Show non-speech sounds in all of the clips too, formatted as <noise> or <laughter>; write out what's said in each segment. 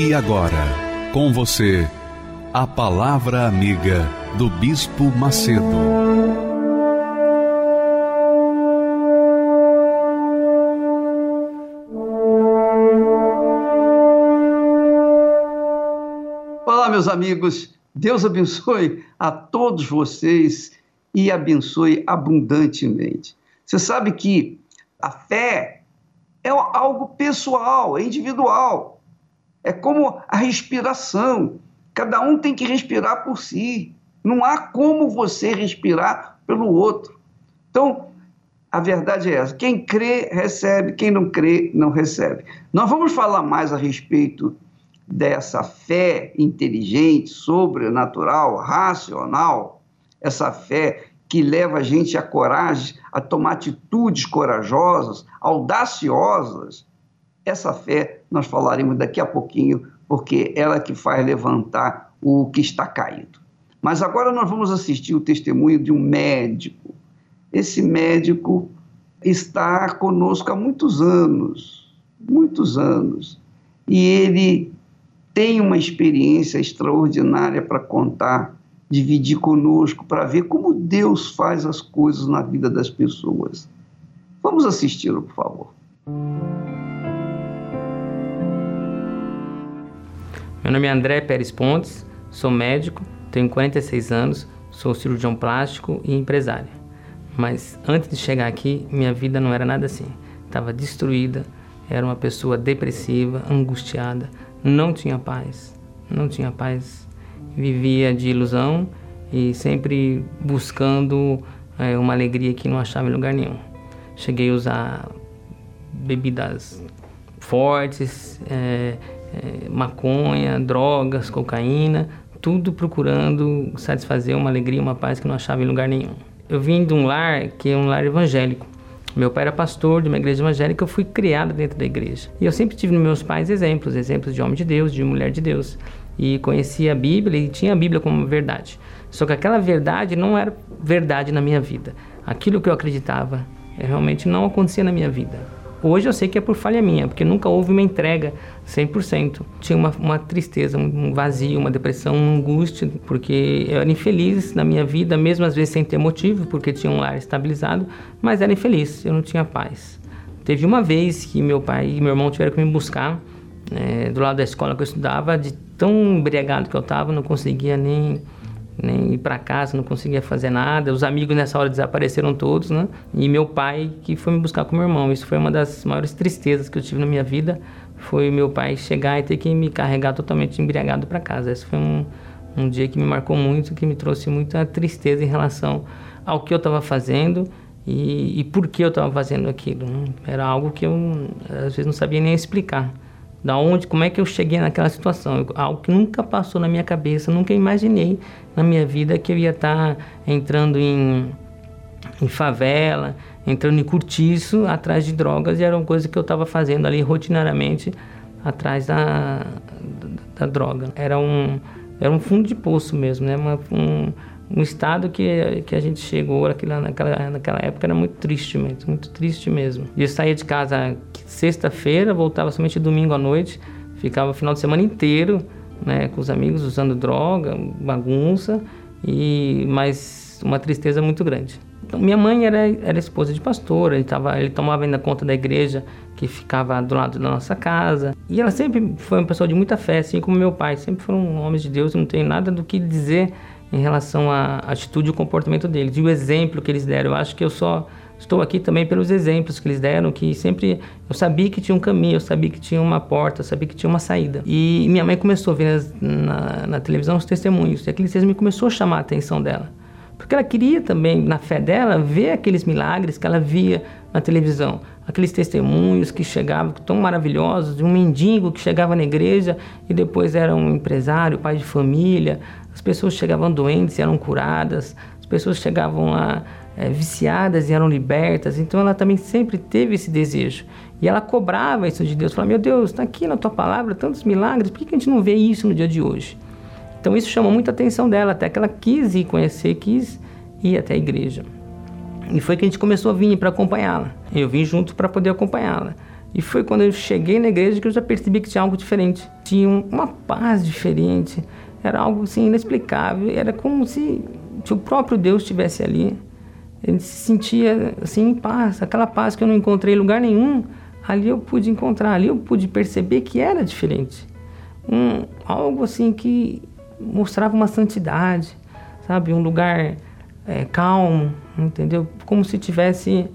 E agora, com você, a Palavra Amiga do Bispo Macedo. Olá, meus amigos. Deus abençoe a todos vocês e abençoe abundantemente. Você sabe que a fé é algo pessoal, é individual. É como a respiração. Cada um tem que respirar por si. Não há como você respirar pelo outro. Então, a verdade é essa: quem crê, recebe, quem não crê, não recebe. Nós vamos falar mais a respeito dessa fé inteligente, sobrenatural, racional, essa fé que leva a gente a coragem, a tomar atitudes corajosas, audaciosas, essa fé nós falaremos daqui a pouquinho, porque ela é que faz levantar o que está caído. Mas agora nós vamos assistir o testemunho de um médico. Esse médico está conosco há muitos anos, muitos anos, e ele tem uma experiência extraordinária para contar, dividir conosco, para ver como Deus faz as coisas na vida das pessoas. Vamos assisti-lo, por favor. Meu nome é André Pérez Pontes, sou médico, tenho 46 anos, sou cirurgião plástico e empresário. Mas antes de chegar aqui, minha vida não era nada assim. Estava destruída, era uma pessoa depressiva, angustiada, não tinha paz, não tinha paz. Vivia de ilusão e sempre buscando é, uma alegria que não achava em lugar nenhum. Cheguei a usar bebidas fortes, é, é, maconha, drogas, cocaína, tudo procurando satisfazer uma alegria, uma paz que não achava em lugar nenhum. Eu vim de um lar que é um lar evangélico. Meu pai era pastor de uma igreja evangélica, eu fui criado dentro da igreja. E eu sempre tive nos meus pais exemplos, exemplos de homem de Deus, de mulher de Deus. E conhecia a Bíblia e tinha a Bíblia como verdade. Só que aquela verdade não era verdade na minha vida. Aquilo que eu acreditava realmente não acontecia na minha vida. Hoje eu sei que é por falha minha, porque nunca houve uma entrega 100%. Tinha uma, uma tristeza, um vazio, uma depressão, uma angústia, porque eu era infeliz na minha vida, mesmo às vezes sem ter motivo, porque tinha um lar estabilizado, mas era infeliz, eu não tinha paz. Teve uma vez que meu pai e meu irmão tiveram que me buscar é, do lado da escola que eu estudava, de tão embriagado que eu estava, não conseguia nem nem ir para casa, não conseguia fazer nada. Os amigos nessa hora desapareceram todos, né? E meu pai que foi me buscar com meu irmão. Isso foi uma das maiores tristezas que eu tive na minha vida, foi meu pai chegar e ter que me carregar totalmente embriagado para casa. Esse foi um, um dia que me marcou muito, que me trouxe muita tristeza em relação ao que eu estava fazendo e, e, por que eu estava fazendo aquilo. Né? Era algo que eu às vezes não sabia nem explicar. Da onde, como é que eu cheguei naquela situação? Algo que nunca passou na minha cabeça, nunca imaginei na minha vida que eu ia estar tá entrando em, em favela, entrando em curtiço atrás de drogas e era uma coisa que eu estava fazendo ali rotinariamente atrás da, da, da, droga. Era um, era um fundo de poço mesmo, né? Uma, um, um estado que, que a gente chegou naquela, naquela, naquela época era muito triste mesmo, muito triste mesmo. E eu saía de casa sexta-feira, voltava somente domingo à noite, ficava o final de semana inteiro né, com os amigos usando droga, bagunça, e mas uma tristeza muito grande. Então, minha mãe era, era esposa de pastor, ele, tava, ele tomava ainda conta da igreja que ficava do lado da nossa casa. E ela sempre foi uma pessoa de muita fé, assim como meu pai. Sempre foram homens de Deus, não tenho nada do que dizer em relação à atitude e comportamento deles e o exemplo que eles deram. Eu acho que eu só estou aqui também pelos exemplos que eles deram, que sempre eu sabia que tinha um caminho, eu sabia que tinha uma porta, eu sabia que tinha uma saída. E minha mãe começou a ver na, na televisão os testemunhos, e aquele testemunho começou a chamar a atenção dela. Porque ela queria também, na fé dela, ver aqueles milagres que ela via na televisão. Aqueles testemunhos que chegavam tão maravilhosos, de um mendigo que chegava na igreja e depois era um empresário, pai de família. As pessoas chegavam doentes e eram curadas. As pessoas chegavam lá é, viciadas e eram libertas. Então ela também sempre teve esse desejo. E ela cobrava isso de Deus. Falava, meu Deus, está aqui na tua palavra tantos milagres, por que a gente não vê isso no dia de hoje? Então isso chamou muita atenção dela, até que ela quis ir conhecer, quis ir até a igreja. E foi que a gente começou a vir para acompanhá-la. Eu vim junto para poder acompanhá-la. E foi quando eu cheguei na igreja que eu já percebi que tinha algo diferente. Tinha uma paz diferente. Era algo assim inexplicável. Era como se, se o próprio Deus estivesse ali. Ele se sentia assim em paz, aquela paz que eu não encontrei em lugar nenhum. Ali eu pude encontrar, ali eu pude perceber que era diferente. Um, algo assim que mostrava uma santidade, sabe? Um lugar é, calmo, entendeu? Como se tivesse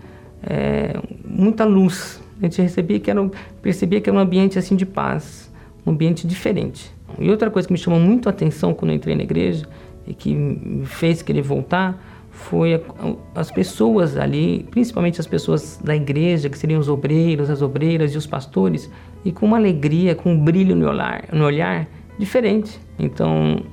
é, muita luz. A gente recebia que era, percebia que era um ambiente assim de paz, um ambiente diferente. E outra coisa que me chamou muito a atenção quando eu entrei na igreja e que me fez querer voltar foi a, as pessoas ali, principalmente as pessoas da igreja, que seriam os obreiros, as obreiras e os pastores, e com uma alegria, com um brilho no olhar, no olhar diferente. Então,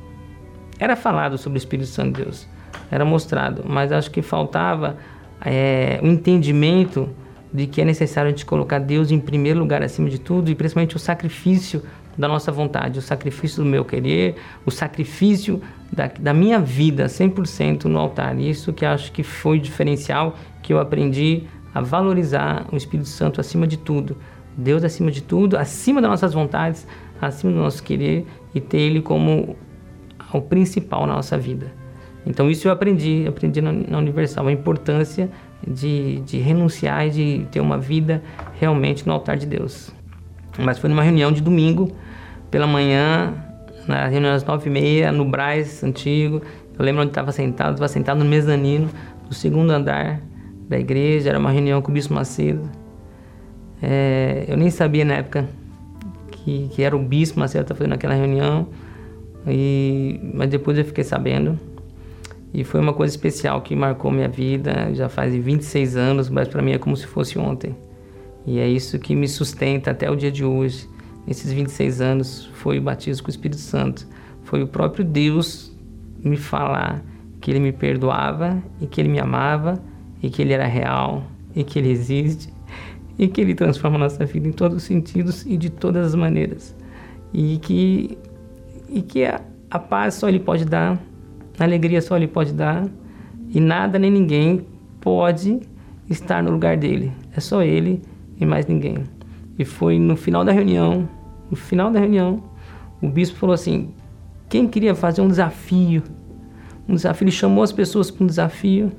era falado sobre o Espírito Santo de Deus, era mostrado, mas acho que faltava é, o entendimento de que é necessário a gente colocar Deus em primeiro lugar acima de tudo e principalmente o sacrifício da nossa vontade, o sacrifício do meu querer, o sacrifício da, da minha vida 100% no altar. Isso que acho que foi o diferencial que eu aprendi a valorizar o Espírito Santo acima de tudo. Deus acima de tudo, acima das nossas vontades, acima do nosso querer e ter Ele como o principal na nossa vida. Então isso eu aprendi, aprendi na, na Universal, a importância de, de renunciar e de ter uma vida realmente no altar de Deus. Mas foi numa reunião de domingo, pela manhã, na reunião às nove e meia, no Braz antigo. Eu lembro onde estava sentado, estava sentado no mezanino, no segundo andar da igreja, era uma reunião com o Bispo Macedo. É, eu nem sabia na época que, que era o Bispo Macedo que estava fazendo aquela reunião, e, mas depois eu fiquei sabendo. E foi uma coisa especial que marcou minha vida, já faz 26 anos, mas para mim é como se fosse ontem. E é isso que me sustenta até o dia de hoje. Nesses 26 anos foi o batismo com o Espírito Santo. Foi o próprio Deus me falar que ele me perdoava e que ele me amava e que ele era real e que ele existe e que ele transforma a nossa vida em todos os sentidos e de todas as maneiras. E que e que a, a paz só ele pode dar, a alegria só ele pode dar e nada nem ninguém pode estar no lugar dele. É só ele e mais ninguém. E foi no final da reunião, no final da reunião, o bispo falou assim: quem queria fazer um desafio, um desafio, ele chamou as pessoas para um desafio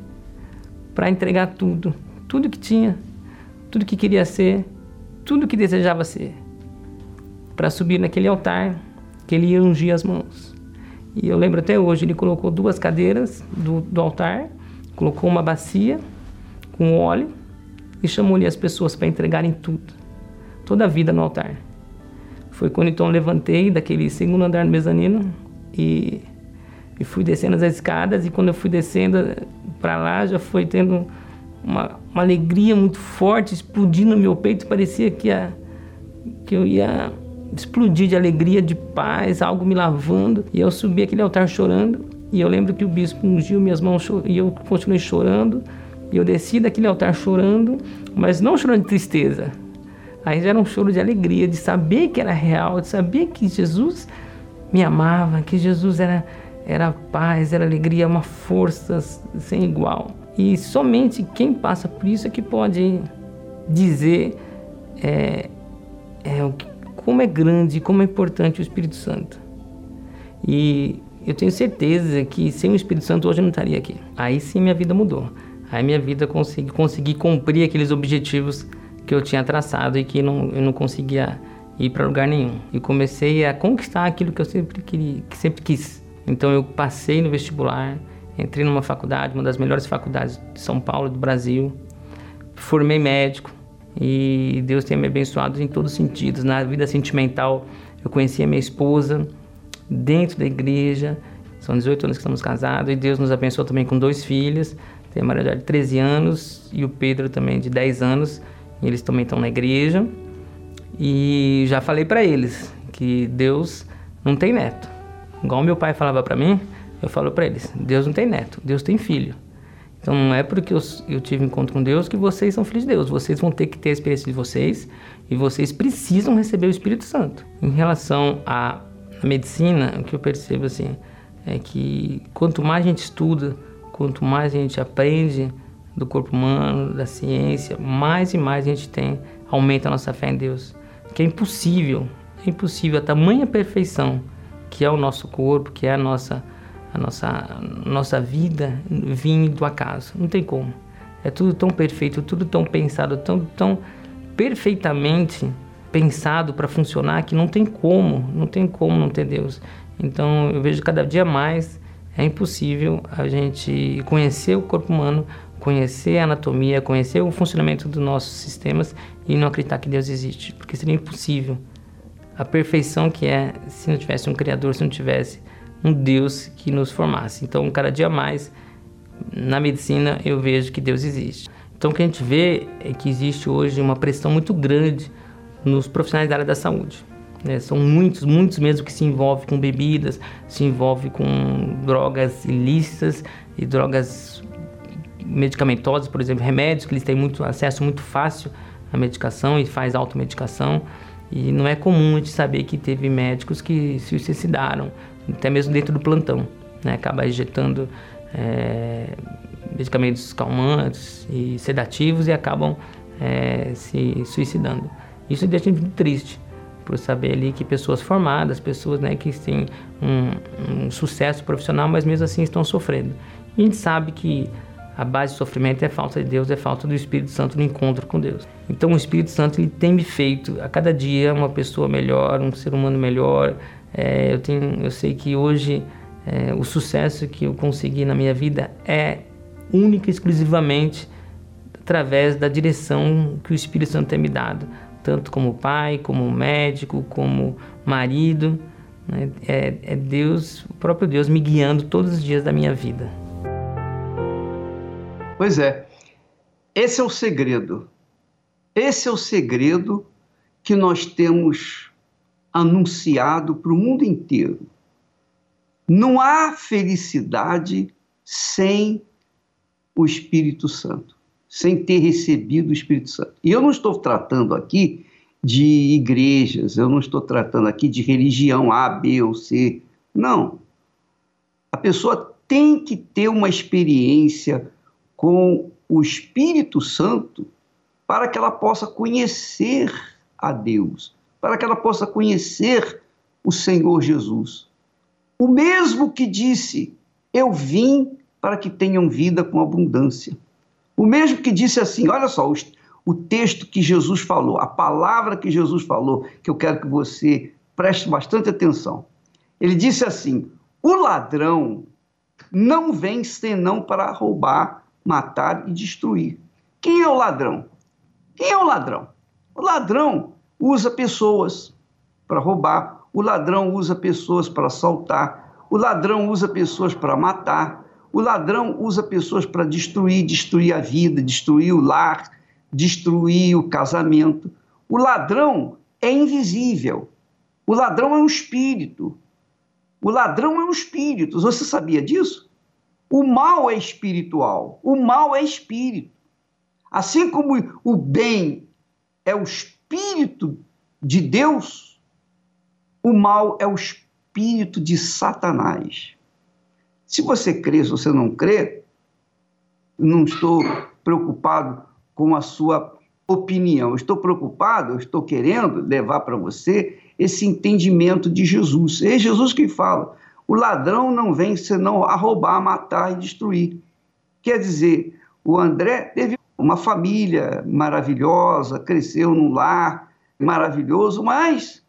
para entregar tudo, tudo que tinha, tudo que queria ser, tudo que desejava ser, para subir naquele altar que ele ia ungir as mãos. E eu lembro até hoje, ele colocou duas cadeiras do, do altar, colocou uma bacia com óleo e chamou-lhe as pessoas para entregarem tudo, toda a vida no altar. Foi quando então levantei daquele segundo andar no mezanino e, e fui descendo as escadas. E quando eu fui descendo para lá, já foi tendo uma, uma, alegria muito forte explodindo no meu peito. Parecia que, que eu ia explodir de alegria, de paz, algo me lavando. E eu subi aquele altar chorando. E eu lembro que o bispo ungiu minhas mãos e eu continuei chorando. E eu desci daquele altar chorando, mas não chorando de tristeza. Aí já era um choro de alegria, de saber que era real, de saber que Jesus me amava, que Jesus era, era paz, era alegria, uma força sem igual. E somente quem passa por isso é que pode dizer é, é, como é grande, como é importante o Espírito Santo. E eu tenho certeza que sem o Espírito Santo hoje eu não estaria aqui. Aí sim minha vida mudou. Aí minha vida consegui, consegui cumprir aqueles objetivos que eu tinha traçado e que não, eu não conseguia ir para lugar nenhum. E comecei a conquistar aquilo que eu sempre queria, que sempre quis. Então eu passei no vestibular, entrei numa faculdade, uma das melhores faculdades de São Paulo, do Brasil. Formei médico e Deus tem me abençoado em todos os sentidos. Na vida sentimental, eu conheci a minha esposa dentro da igreja. São 18 anos que estamos casados e Deus nos abençoou também com dois filhos Tem a Maria de 13 anos e o Pedro também de 10 anos. Eles também estão na igreja. E já falei para eles que Deus não tem neto. Igual meu pai falava para mim, eu falo para eles: Deus não tem neto, Deus tem filho. Então não é porque eu, eu, tive encontro com Deus que vocês são filhos de Deus. Vocês vão ter que ter a experiência de vocês e vocês precisam receber o Espírito Santo. Em relação à medicina, o que eu percebo assim é que quanto mais a gente estuda, quanto mais a gente aprende do corpo humano, da ciência, mais e mais a gente tem aumenta a nossa fé em Deus. Que é impossível, é impossível a tamanha perfeição que é o nosso corpo, que é a nossa a nossa nossa vida vir do acaso. Não tem como. É tudo tão perfeito, tudo tão pensado, tão tão perfeitamente pensado para funcionar que não tem como, não tem como não ter Deus. Então eu vejo cada dia mais é impossível a gente conhecer o corpo humano, conhecer a anatomia, conhecer o funcionamento dos nossos sistemas e não acreditar que Deus existe, porque seria impossível. A perfeição que é se não tivesse um Criador, se não tivesse um Deus que nos formasse. Então, cada dia mais na medicina eu vejo que Deus existe. Então, o que a gente vê é que existe hoje uma pressão muito grande nos profissionais da área da saúde. Né? São muitos, muitos mesmo que se envolvem com bebidas, se envolvem com drogas ilícitas e drogas medicamentosas, por exemplo, remédios, que eles têm muito acesso muito fácil à medicação e faz automedicação. E não é comum a gente saber que teve médicos que se suicidaram, até mesmo dentro do plantão. Né? Acaba injetando é, medicamentos calmantes e sedativos e acabam é, se suicidando. Isso deixa a gente muito triste por saber ali que pessoas formadas, pessoas né, que têm um, um sucesso profissional, mas mesmo assim estão sofrendo. E a gente sabe que a base do sofrimento é falta de Deus, é falta do Espírito Santo no encontro com Deus. Então o Espírito Santo ele tem me feito a cada dia uma pessoa melhor, um ser humano melhor. É, eu, tenho, eu sei que hoje é, o sucesso que eu consegui na minha vida é única e exclusivamente através da direção que o Espírito Santo tem me dado tanto como pai, como médico, como marido. Né? É, é Deus, o próprio Deus, me guiando todos os dias da minha vida. Pois é, esse é o segredo. Esse é o segredo que nós temos anunciado para o mundo inteiro. Não há felicidade sem o Espírito Santo sem ter recebido o Espírito Santo. E eu não estou tratando aqui de igrejas, eu não estou tratando aqui de religião A, B ou C. Não. A pessoa tem que ter uma experiência com o Espírito Santo para que ela possa conhecer a Deus, para que ela possa conhecer o Senhor Jesus. O mesmo que disse: Eu vim para que tenham vida com abundância. O mesmo que disse assim: olha só, o, texto que Jesus falou, a palavra que Jesus falou, que eu quero que você preste bastante atenção. Ele disse assim: o ladrão não vem senão para roubar, matar e destruir. Quem é o ladrão? Quem é o ladrão? O ladrão usa pessoas para roubar, o ladrão usa pessoas para assaltar, o ladrão usa pessoas para matar, o ladrão usa pessoas para destruir, destruir a vida, destruir o lar, destruir o casamento. O ladrão é invisível. O ladrão é um espírito. O ladrão é um espírito. Você sabia disso? O mal é espiritual. O mal é espírito. Assim como o bem é o espírito de Deus, o mal é o espírito de Satanás. Se você crê, se você não crê, não estou preocupado com a sua opinião. Estou preocupado, estou querendo levar para você esse entendimento de Jesus. É Jesus que fala: o ladrão não vem senão a roubar, matar e destruir. Quer dizer, o André teve uma família maravilhosa, cresceu num lar maravilhoso, mas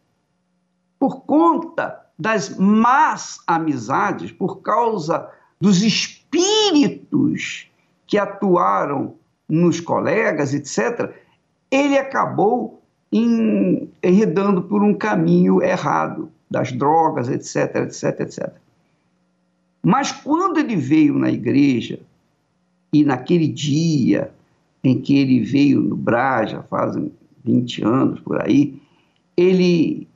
por conta das más amizades, por causa dos espíritos que atuaram nos colegas, etc., ele acabou enredando por um caminho errado das drogas, etc, etc, etc. Mas quando ele veio na igreja, E naquele dia em que ele veio no Brás, já fazem 20 anos por aí, ele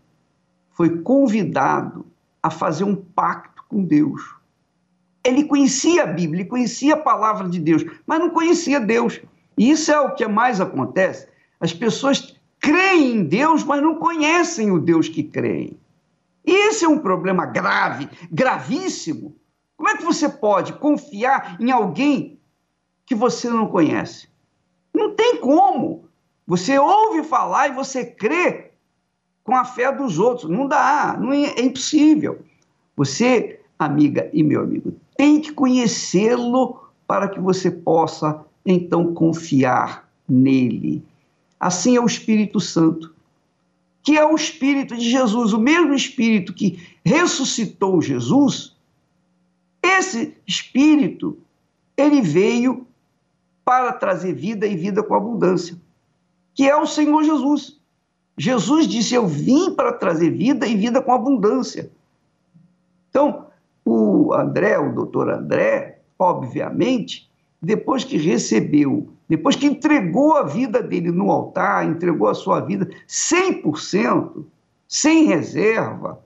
foi convidado a fazer um pacto com Deus. Ele conhecia a Bíblia, ele conhecia a palavra de Deus, mas não conhecia Deus. E isso é o que mais acontece. As pessoas creem em Deus, mas não conhecem o Deus que creem. Esse é um problema grave, gravíssimo. Como é que você pode confiar em alguém que você não conhece? Não tem como. Você ouve falar e você crê com a fé dos outros. Não dá, não é, é impossível. Você, amiga e meu amigo, tem que conhecê-lo para que você possa então confiar nele. Assim é o Espírito Santo, que é o Espírito de Jesus, o mesmo Espírito que ressuscitou Jesus. Esse Espírito, ele veio para trazer vida e vida com abundância, que é o Senhor Jesus. Jesus disse: Eu vim para trazer vida e vida com abundância. Então, o André, o doutor André, obviamente, depois que recebeu, depois que entregou a vida dele no altar, entregou a sua vida 100%, sem reserva,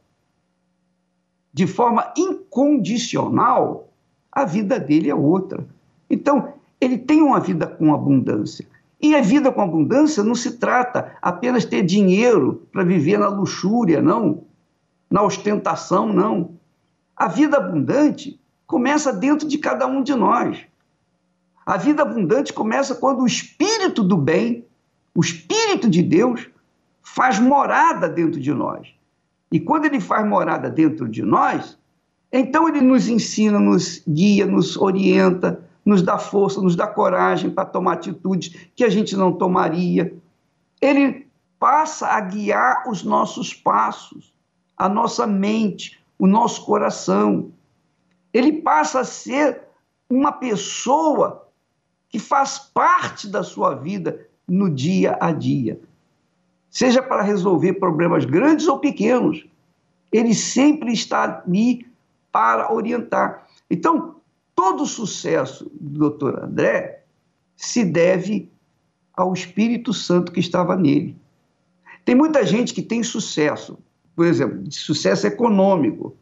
de forma incondicional, a vida dele é outra. Então, ele tem uma vida com abundância. E a vida com abundância não se trata apenas ter dinheiro para viver na luxúria, não, na ostentação, não. A vida abundante começa dentro de cada um de nós. A vida abundante começa quando o espírito do bem, o espírito de Deus, faz morada dentro de nós. E quando ele faz morada dentro de nós, então ele nos ensina, nos guia, nos orienta, nos dá força, nos dá coragem para tomar atitudes que a gente não tomaria. Ele passa a guiar os nossos passos, a nossa mente, o nosso coração. Ele passa a ser uma pessoa que faz parte da sua vida no dia a dia. Seja para resolver problemas grandes ou pequenos, ele sempre está ali para orientar. Então, todo o sucesso do doutor André se deve ao Espírito Santo que estava nele. Tem muita gente que tem sucesso, por exemplo, de sucesso econômico,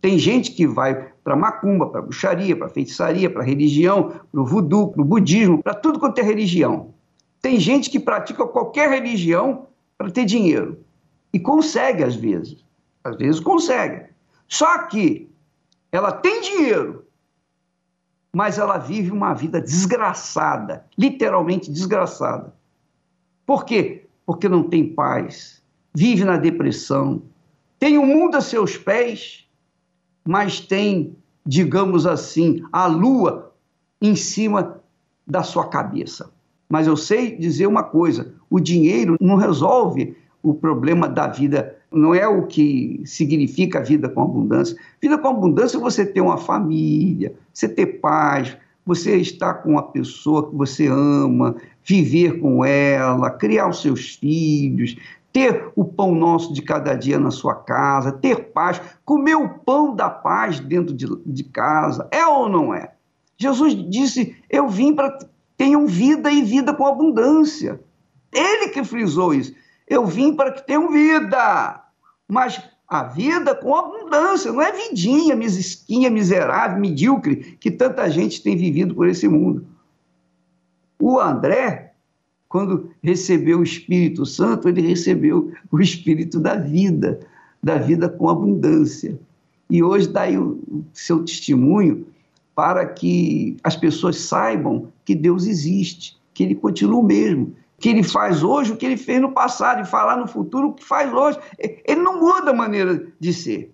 tem gente que vai para macumba, para bruxaria, para feitiçaria, para religião, para o voodoo, para o budismo, para tudo quanto é religião. Tem gente que pratica qualquer religião para ter dinheiro. E consegue às vezes. Às vezes consegue. Só que ela tem dinheiro, mas ela vive uma vida desgraçada, literalmente desgraçada. Por quê? Porque não tem paz, vive na depressão, tem o mundo a seus pés mas tem, digamos assim, a lua em cima da sua cabeça. Mas eu sei dizer uma coisa: o dinheiro não resolve o problema da vida, não é o que significa a vida com abundância. Vida com abundância é você ter uma família, você ter paz, você estar com uma pessoa que você ama, viver com ela, criar os seus filhos, ter o pão nosso de cada dia na sua casa, ter paz, comer o pão da paz dentro de, de casa. É ou não é? Jesus disse: Eu vim para tenham vida e vida com abundância. Ele que frisou isso. Eu vim para que tenham vida, mas a vida com abundância, não é vidinha, mesquinha, miserável, medíocre, que tanta gente tem vivido por esse mundo. O André quando recebeu o Espírito Santo, ele recebeu o Espírito da vida, da vida com abundância. E hoje dá aí o seu testemunho para que as pessoas saibam que Deus existe, que Ele continua o mesmo, que Ele faz hoje o que Ele fez no passado e falar no futuro o que faz hoje. Ele não muda a maneira de ser.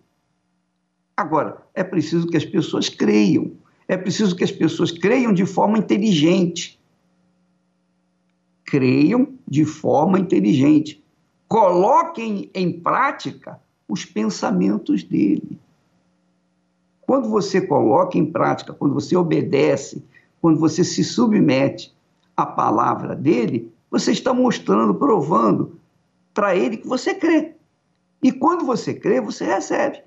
Agora, é preciso que as pessoas creiam, é preciso que as pessoas creiam de forma inteligente creiam de forma inteligente, coloquem em prática os pensamentos dele. Quando você coloca em prática, quando você obedece, quando você se submete à palavra dele, você está mostrando, provando para ele que você crê. E quando você crê, você recebe.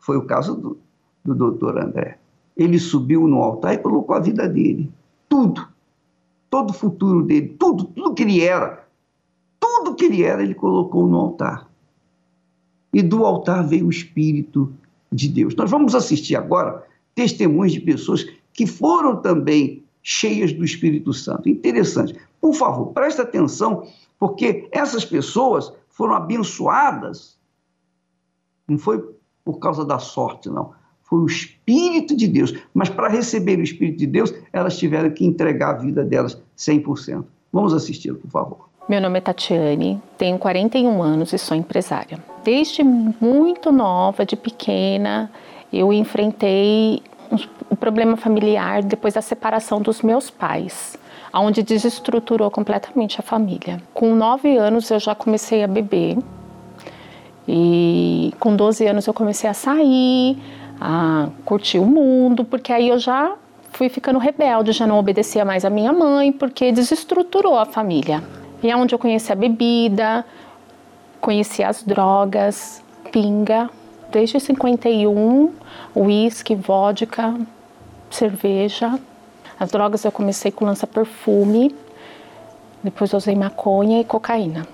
Foi o caso do, do doutor André. Ele subiu no altar e colocou a vida dele. tudo, todo o futuro dele, tudo, tudo que ele era, tudo que ele era, ele colocou no altar. E do altar veio o Espírito de Deus. Nós vamos assistir agora testemunhos de pessoas que foram também cheias do Espírito Santo. Interessante. Por favor, preste atenção, porque essas pessoas foram abençoadas, não foi por causa da sorte, não. Foi o Espírito de Deus. Mas para receber o Espírito de Deus, elas tiveram que entregar a vida delas 100%. Vamos assistir, por favor. Meu nome é Tatiane, tenho 41 anos e sou empresária. Desde muito nova, de pequena, eu enfrentei um problema familiar depois da separação dos meus pais, onde desestruturou completamente a família. Com 9 anos eu já comecei a beber e com 12 anos eu comecei a sair, a curtir o mundo, porque aí eu já fui ficando rebelde, já não obedecia mais a minha mãe, porque desestruturou a família. E é onde eu conheci a bebida, conheci as drogas, pinga, desde 51, uísque, vodka, cerveja. As drogas eu comecei com lança-perfume, depois usei maconha e cocaína.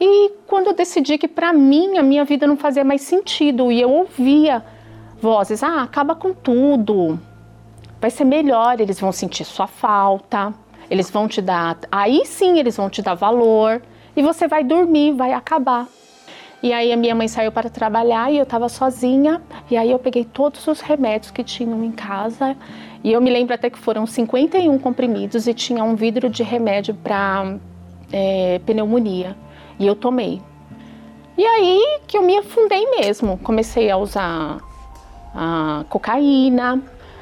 E quando eu decidi que para mim a minha vida não fazia mais sentido e eu ouvia vozes, ah, acaba com tudo, vai ser melhor, eles vão sentir sua falta, eles vão te dar, aí sim eles vão te dar valor e você vai dormir, vai acabar. E aí a minha mãe saiu para trabalhar e eu estava sozinha. E aí eu peguei todos os remédios que tinham em casa. E eu me lembro até que foram 51 comprimidos e tinha um vidro de remédio para é, pneumonia. E eu tomei. E aí que eu me afundei mesmo. Comecei a usar cocaína.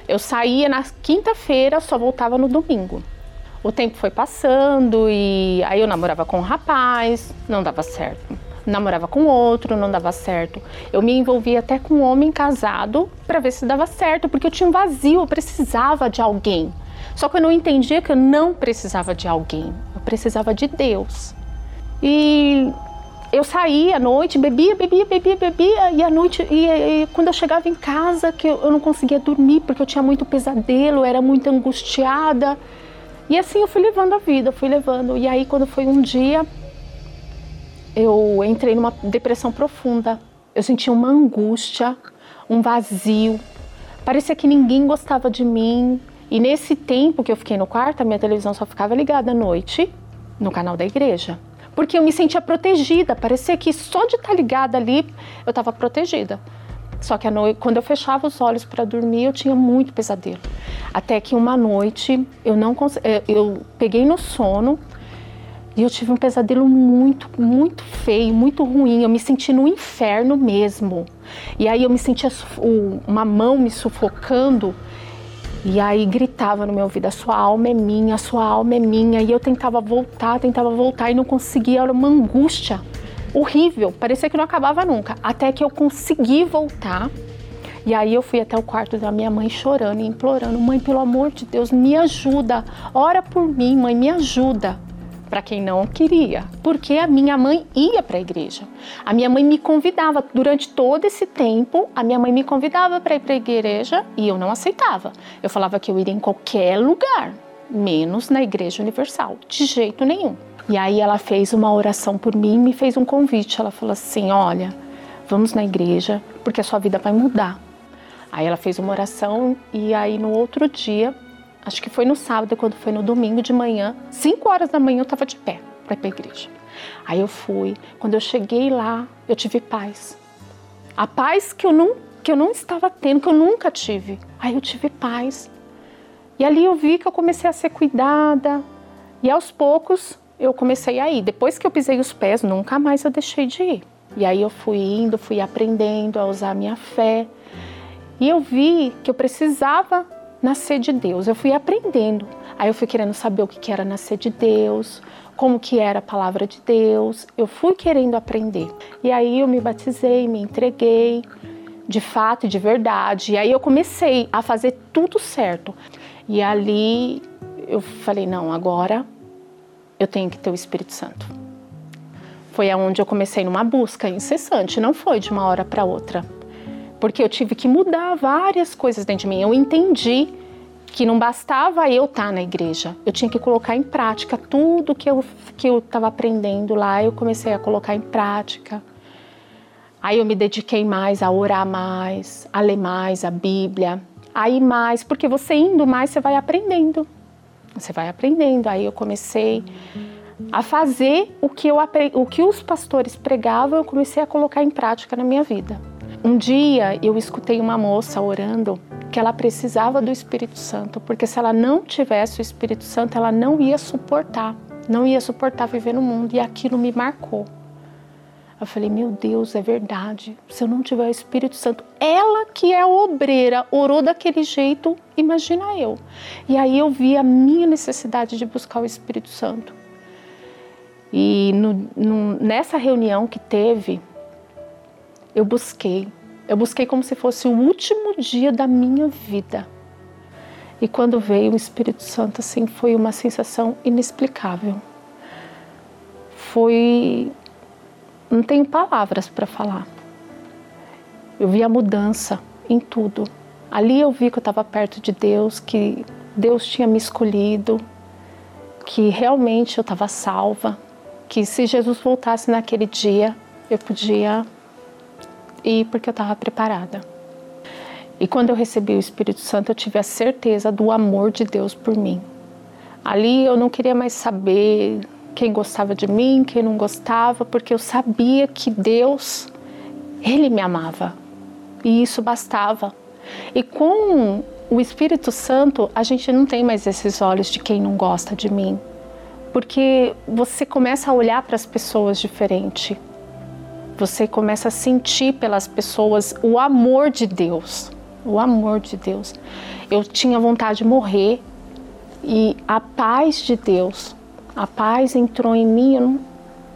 Eu saía na quinta-feira, só voltava no domingo. O tempo foi passando e aí eu namorava com um rapaz, não dava certo namorava com outro, não dava certo. Eu me envolvia até com um homem casado para ver se dava certo, porque eu tinha um vazio, eu precisava de alguém. Só que eu não entendia que eu não precisava de alguém, eu precisava de Deus. E eu saía à noite, bebia, bebia, bebia, bebia, e à noite, e, e quando eu chegava em casa, que eu, eu não conseguia dormir porque eu tinha muito pesadelo, era muito angustiada. E assim eu fui levando a vida, fui levando. E aí quando foi um dia, eu entrei numa depressão profunda. Eu senti uma angústia, um vazio. Parecia que ninguém gostava de mim. E nesse tempo que eu fiquei no quarto, a minha televisão só ficava ligada à noite no canal da igreja. Porque eu me sentia protegida. Parecia que só de estar ligada ali eu estava protegida. Só que noite, quando eu fechava os olhos para dormir, eu tinha muito pesadelo. Até que uma noite eu não eh, eu peguei no sono e eu tive um pesadelo muito, muito feio, muito ruim. Eu me senti no inferno mesmo. E aí eu me sentia uma mão me sufocando. E aí gritava no meu ouvido: a sua alma é minha, a sua alma é minha. E eu tentava voltar, tentava voltar e não conseguia. Era uma angústia horrível. Parecia que não acabava nunca. Até que eu consegui voltar. E aí eu fui até o quarto da minha mãe chorando e implorando: Mãe, pelo amor de Deus, me ajuda. Ora por mim, mãe, me ajuda para quem não queria, porque a minha mãe ia para a igreja. A minha mãe me convidava durante todo esse tempo, a minha mãe me convidava para ir para a igreja e eu não aceitava. Eu falava que eu iria em qualquer lugar, menos na Igreja Universal, de jeito nenhum. E aí ela fez uma oração por mim, me fez um convite. Ela falou assim: "Olha, vamos na igreja, porque a sua vida vai mudar". Aí ela fez uma oração e aí no outro dia acho que foi no sábado, quando foi no domingo de manhã, 5 horas da manhã eu estava de pé para ir para a igreja. Aí eu fui. Quando eu cheguei lá, eu tive paz. A paz que eu não que eu não estava tendo, que eu nunca tive. Aí eu tive paz. E ali eu vi que eu comecei a ser cuidada. E aos poucos eu comecei a ir. Depois que eu pisei os pés, nunca mais eu deixei de ir. E aí eu fui indo, fui aprendendo a usar a minha fé. E eu vi que eu precisava nascer de Deus. Eu fui aprendendo. Aí eu fui querendo saber o que era nascer de Deus, como que era a palavra de Deus. Eu fui querendo aprender. E aí eu me batizei, me entreguei de fato e de verdade. E aí eu comecei a fazer tudo certo. E ali eu falei, não, agora eu tenho que ter o Espírito Santo. Foi aonde eu comecei numa busca incessante, não foi de uma hora para outra porque eu tive que mudar várias coisas dentro de mim. Eu entendi que não bastava eu estar tá na igreja, eu tinha que colocar em prática tudo que eu que eu estava aprendendo lá. Eu comecei a colocar em prática. Aí eu me dediquei mais a orar mais, a ler mais a Bíblia, a ir mais, porque você indo mais você vai aprendendo. Você vai aprendendo. Aí eu comecei a fazer o que eu o que os pastores pregavam, eu comecei a colocar em prática na minha vida. Um dia eu escutei uma moça orando que ela precisava do Espírito Santo, porque se ela não tivesse o Espírito Santo, ela não ia suportar, não ia suportar viver no mundo, e aquilo me marcou. Eu falei, meu Deus, é verdade. Se eu não tiver o Espírito Santo, ela que é obreira, orou daquele jeito, imagina eu. E aí eu vi a minha necessidade de buscar o Espírito Santo. E no, no, nessa reunião que teve, eu busquei. Eu busquei como se fosse o último dia da minha vida. E quando veio o Espírito Santo, assim, foi uma sensação inexplicável. Foi. Não tenho palavras para falar. Eu vi a mudança em tudo. Ali eu vi que eu estava perto de Deus, que Deus tinha me escolhido, que realmente eu estava salva, que se Jesus voltasse naquele dia, eu podia ir porque eu estava preparada. E quando eu recebi o Espírito Santo, eu tive a certeza do amor de Deus por mim. Ali eu não queria mais saber quem gostava de mim, quem não gostava, porque eu sabia que Deus, Ele me amava. E isso bastava. E com o Espírito Santo, a gente não tem mais esses olhos de quem não gosta de mim. Porque você começa a olhar para as pessoas diferente. Você começa a sentir pelas pessoas o amor de Deus. O amor de Deus. Eu tinha vontade de morrer e a paz de Deus, a paz entrou em mim. Eu não,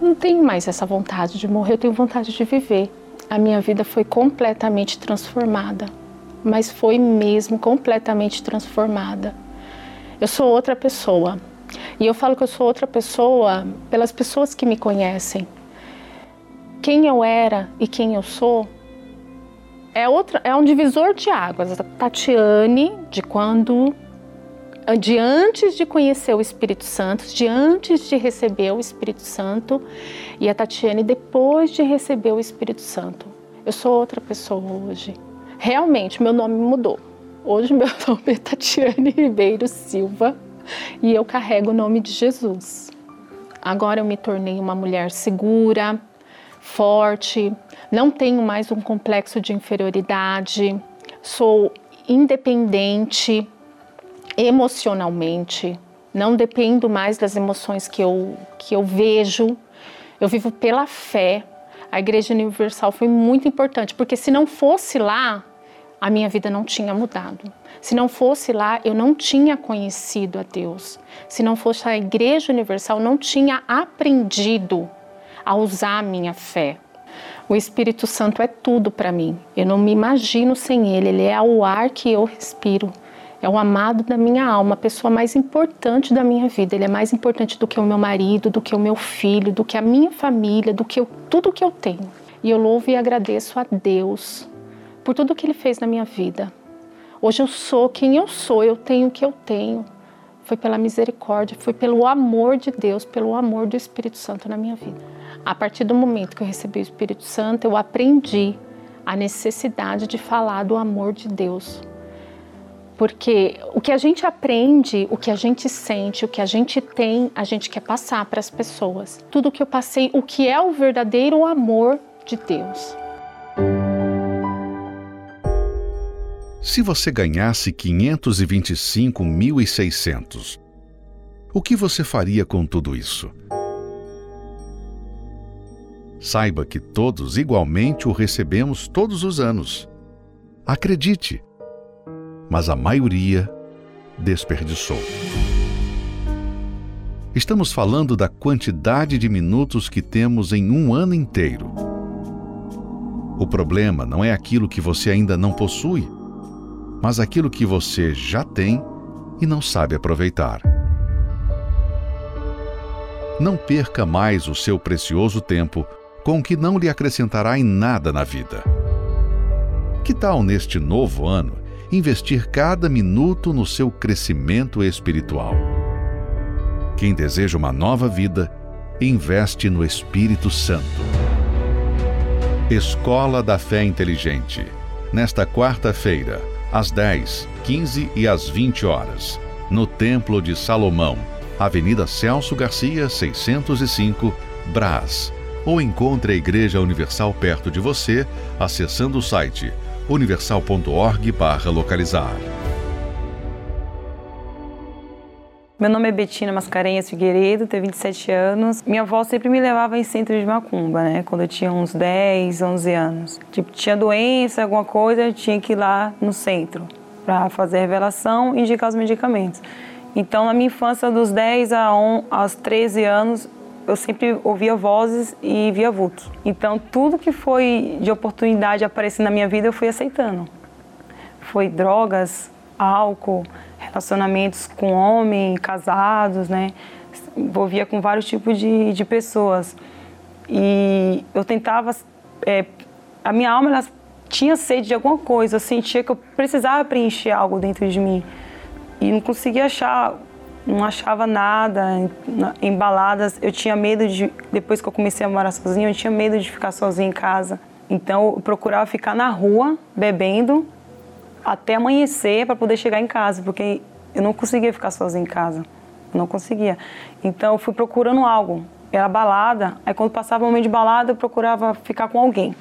não tenho mais essa vontade de morrer, eu tenho vontade de viver. A minha vida foi completamente transformada, mas foi mesmo completamente transformada. Eu sou outra pessoa. E eu falo que eu sou outra pessoa pelas pessoas que me conhecem quem eu era e quem eu sou é outra é um divisor de águas. A Tatiane de quando de antes de conhecer o Espírito Santo, de antes de receber o Espírito Santo, e a Tatiane depois de receber o Espírito Santo. Eu sou outra pessoa hoje. Realmente, meu nome mudou. Hoje, meu <laughs> nome é Tatiane Ribeiro Silva e eu carrego o nome de Jesus. Agora eu me tornei uma mulher segura, forte, não tenho mais um complexo de inferioridade, sou independente emocionalmente, não dependo mais das emoções que eu, que eu vejo, eu vivo pela fé. A Igreja Universal foi muito importante, porque se não fosse lá, a minha vida não tinha mudado. Se não fosse lá, eu não tinha conhecido a Deus. Se não fosse a Igreja Universal, não tinha aprendido a usar a minha fé. O Espírito Santo é tudo para mim. Eu não me imagino sem ele. Ele é o ar que eu respiro. É o amado da minha alma, a pessoa mais importante da minha vida. Ele é mais importante do que o meu marido, do que o meu filho, do que a minha família, do que eu, tudo que eu tenho. E eu louvo e agradeço a Deus por tudo que ele fez na minha vida. Hoje eu sou quem eu sou, eu tenho o que eu tenho. Foi pela misericórdia, foi pelo amor de Deus, pelo amor do Espírito Santo na minha vida. A partir do momento que eu recebi o Espírito Santo, eu aprendi a necessidade de falar do amor de Deus. Porque o que a gente aprende, o que a gente sente, o que a gente tem, a gente quer passar para as pessoas. Tudo que eu passei, o que é o verdadeiro amor de Deus. Se você ganhasse 525.600, o que você faria com tudo isso? Saiba que todos igualmente o recebemos todos os anos. Acredite, mas a maioria desperdiçou. Estamos falando da quantidade de minutos que temos em um ano inteiro. O problema não é aquilo que você ainda não possui, mas aquilo que você já tem e não sabe aproveitar. Não perca mais o seu precioso tempo com que não lhe acrescentará em nada na vida. Que tal neste novo ano investir cada minuto no seu crescimento espiritual. Quem deseja uma nova vida, investe no Espírito Santo. Escola da Fé Inteligente. Nesta quarta-feira, às 10, 15 e às 20 horas, no Templo de Salomão, Avenida Celso Garcia, 605, Brás. Ou encontre a Igreja Universal perto de você acessando o site universal.org/localizar. Meu nome é Betina Mascarenhas Figueiredo, tenho 27 anos. Minha avó sempre me levava em centro de macumba, né? Quando eu tinha uns 10, 11 anos. Tipo, tinha doença, alguma coisa, eu tinha que ir lá no centro para fazer a revelação e indicar os medicamentos. Então, na minha infância, dos 10 a 11, aos 13 anos, eu sempre ouvia vozes e via vultos. Então, tudo que foi de oportunidade aparecer na minha vida, eu fui aceitando. Foi drogas, álcool, relacionamentos com homens, casados, né? Envolvia com vários tipos de, de pessoas. E eu tentava. É, a minha alma ela tinha sede de alguma coisa, eu sentia que eu precisava preencher algo dentro de mim. E não conseguia achar, não achava nada. Em baladas, eu tinha medo de. Depois que eu comecei a morar sozinha, eu tinha medo de ficar sozinha em casa. Então eu procurava ficar na rua, bebendo, até amanhecer para poder chegar em casa, porque eu não conseguia ficar sozinha em casa. Eu não conseguia. Então eu fui procurando algo. Era balada, aí quando passava o momento de balada, eu procurava ficar com alguém.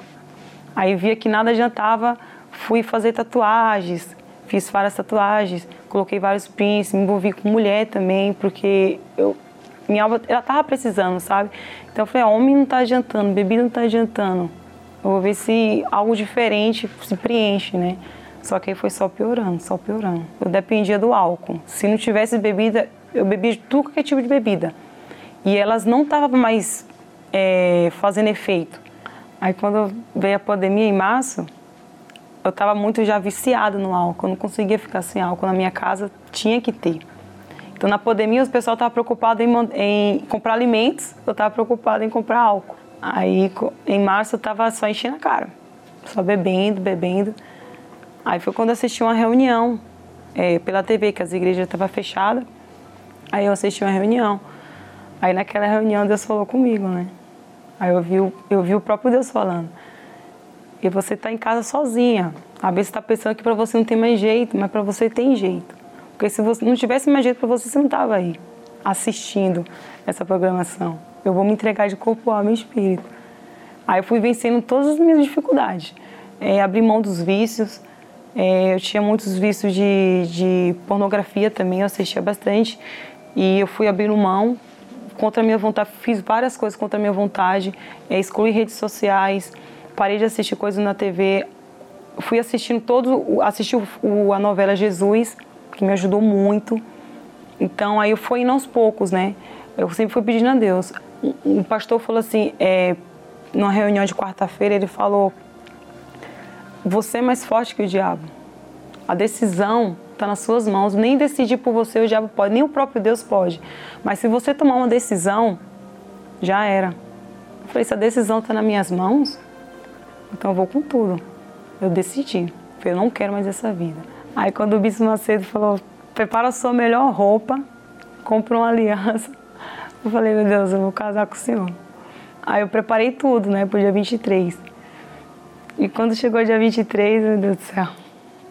Aí via que nada adiantava, fui fazer tatuagens, fiz várias tatuagens, coloquei vários prints, me envolvi com mulher também, porque eu minha alma ela tava precisando, sabe? Então eu falei, ah, homem não está adiantando, bebida não está adiantando. Eu vou ver se algo diferente se preenche, né? Só que aí foi só piorando, só piorando. Eu dependia do álcool. Se não tivesse bebida, eu bebia de tudo que é tipo de bebida. E elas não estavam mais é, fazendo efeito. Aí quando veio a pandemia em março, eu estava muito já viciado no álcool. Eu não conseguia ficar sem álcool. Na minha casa tinha que ter. Então na pandemia o pessoal estava preocupado em, em, comprar alimentos, eu estava preocupado em comprar álcool. Aí em março eu estava só enchendo a cara, só bebendo, bebendo. Aí foi quando eu assisti uma reunião é, pela TV, que as igrejas estavam fechadas. Aí eu assisti uma reunião. Aí naquela reunião Deus falou comigo, né? Aí eu vi, eu vi o próprio Deus falando. E você está em casa sozinha. Às vezes está pensando que para você não tem mais jeito, mas para você tem jeito. Porque se você não tivesse mais jeito para você, você não estava aí assistindo essa programação. Eu vou me entregar de corpo, alma e espírito. Aí eu fui vencendo todas as minhas dificuldades. É, abrir mão dos vícios, é, eu tinha muitos vícios de, de pornografia também, eu assistia bastante. E eu fui abrindo mão contra a minha vontade, fiz várias coisas contra a minha vontade, é, excluí redes sociais, parei de assistir coisas na TV, fui assistindo todo, assisti o, a novela Jesus, que me ajudou muito. Então aí eu fui indo aos poucos, né? Eu sempre fui pedindo a Deus. O pastor falou assim, é, numa reunião de quarta-feira, ele falou você é mais forte que o diabo. A decisão está nas suas mãos. Nem decidir por você o diabo pode, nem o próprio Deus pode. Mas se você tomar uma decisão, já era. Eu falei, se a decisão está nas minhas mãos, então eu vou com tudo. Eu decidi. Eu não quero mais essa vida. Aí quando o Bispo Macedo falou, prepara a sua melhor roupa, compra uma aliança. <laughs> Eu falei, meu Deus, eu vou casar com o senhor. Aí eu preparei tudo, né, pro dia 23. E quando chegou dia 23, meu Deus do céu,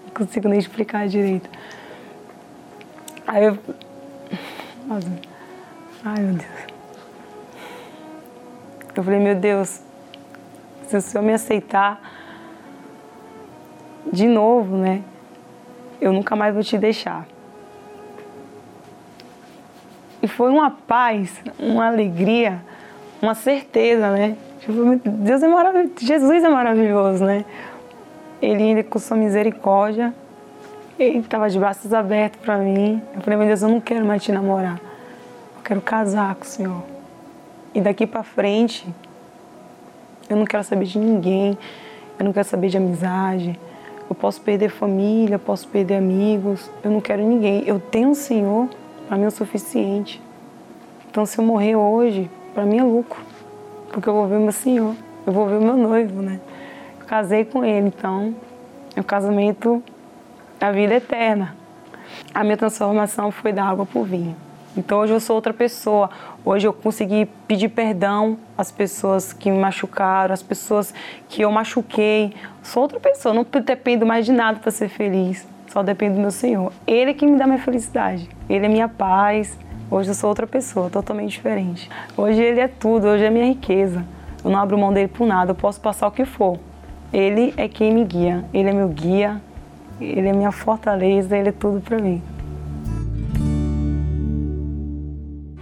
não consigo nem explicar direito. Aí eu. Ai, meu Deus. Eu falei, meu Deus, se o Senhor me aceitar de novo, né? Eu nunca mais vou te deixar. E foi uma paz, uma alegria, uma certeza, né? Tipo, Deus é maravilhoso, Jesus é maravilhoso, né? Ele ainda com sua misericórdia, ele estava de braços abertos para mim. Eu falei, meu Deus, eu não quero mais te namorar. Eu quero casar com o Senhor. E daqui para frente, eu não quero saber de ninguém. Eu não quero saber de amizade. Eu posso perder família, posso perder amigos. Eu não quero ninguém. Eu tenho o Senhor, para mim é o suficiente. Então, se eu morrer hoje, para mim é lucro porque eu vou ver meu senhor, eu vou ver meu noivo, né? Eu casei com ele, então o casamento a vida eterna. A minha transformação foi da água para o vinho. Então hoje eu sou outra pessoa. Hoje eu consegui pedir perdão às pessoas que me machucaram, às pessoas que eu machuquei. Sou outra pessoa, não dependo mais de nada para ser feliz. Só dependo do meu Senhor. Ele é que me dá minha felicidade. Ele é minha paz. Hoje eu sou outra pessoa, totalmente diferente. Hoje ele é tudo, hoje é minha riqueza. Eu não abro mão dele por nada, eu posso passar o que for. Ele é quem me guia, ele é meu guia, ele é minha fortaleza, ele é tudo para mim.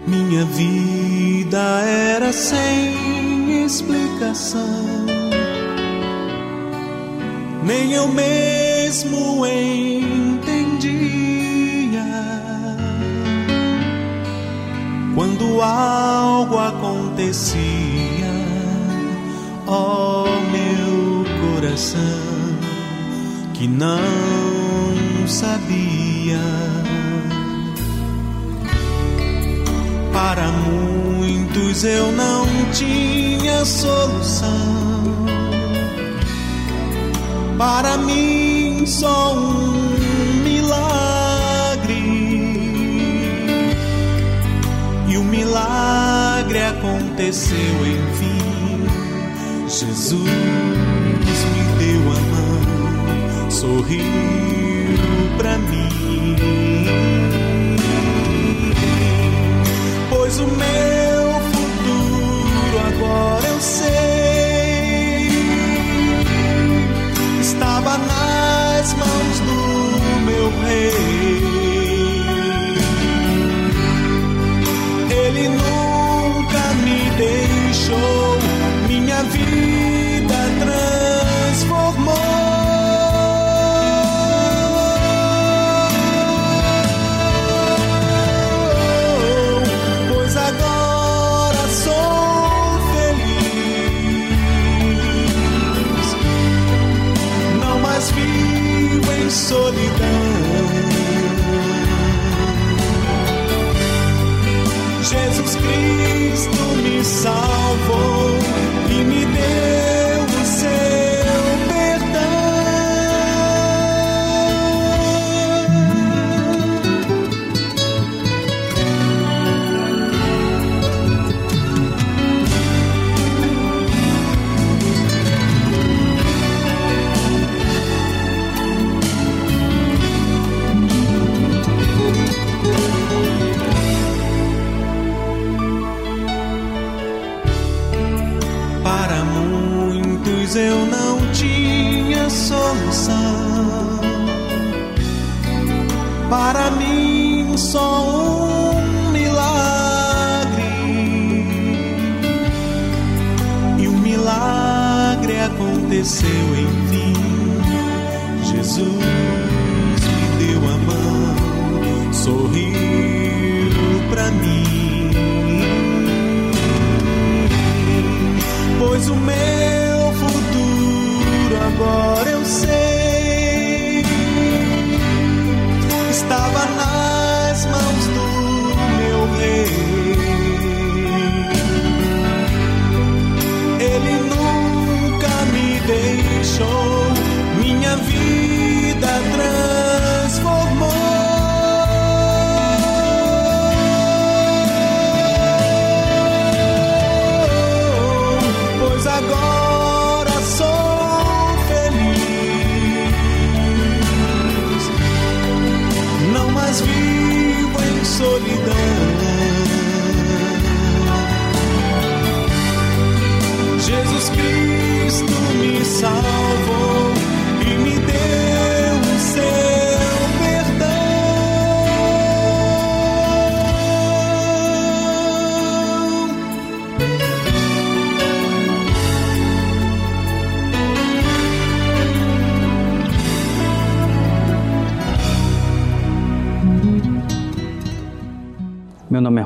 Minha vida era sem explicação, nem eu mesmo entendia. Quando algo acontecia, ó oh, meu coração, que não sabia Para muitos eu não tinha solução. Para mim só um milagre. E o milagre aconteceu enfim. Jesus me deu a mão, sorriu para mim. Pois o meu futuro agora eu sei. Estava nas mãos do meu rei. Jesus Cristo me salvou